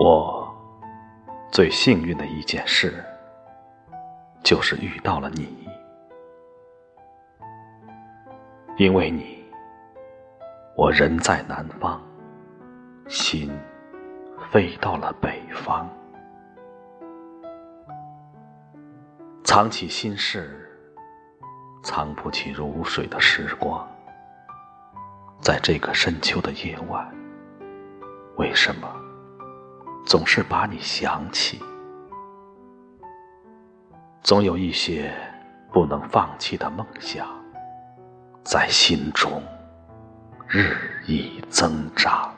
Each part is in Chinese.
我最幸运的一件事，就是遇到了你。因为你，我人在南方，心飞到了北方。藏起心事，藏不起如水的时光。在这个深秋的夜晚，为什么总是把你想起？总有一些不能放弃的梦想，在心中日益增长。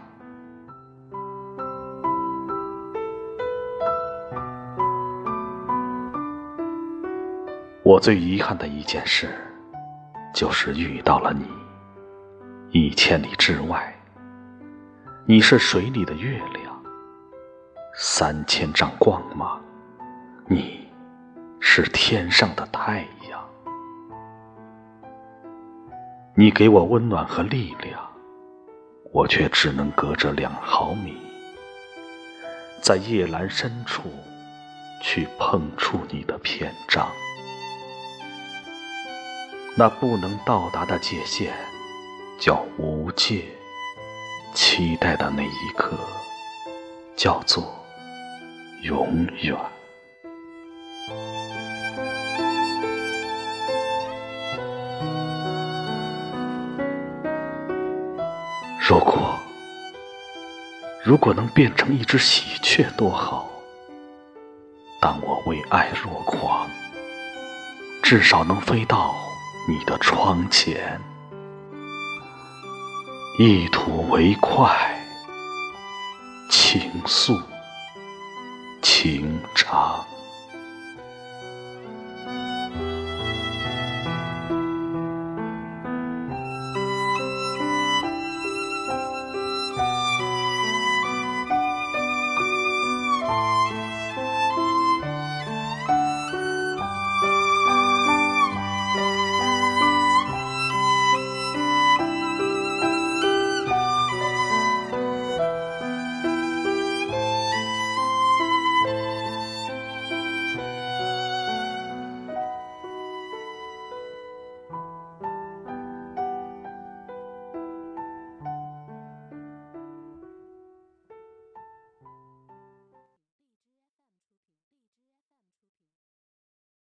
我最遗憾的一件事，就是遇到了你。一千里之外，你是水里的月亮；三千丈光芒，你是天上的太阳。你给我温暖和力量，我却只能隔着两毫米，在夜阑深处去碰触你的篇章。那不能到达的界限，叫无界；期待的那一刻，叫做永远。如果，如果能变成一只喜鹊多好！当我为爱若狂，至少能飞到。你的窗前，一吐为快，倾诉情长。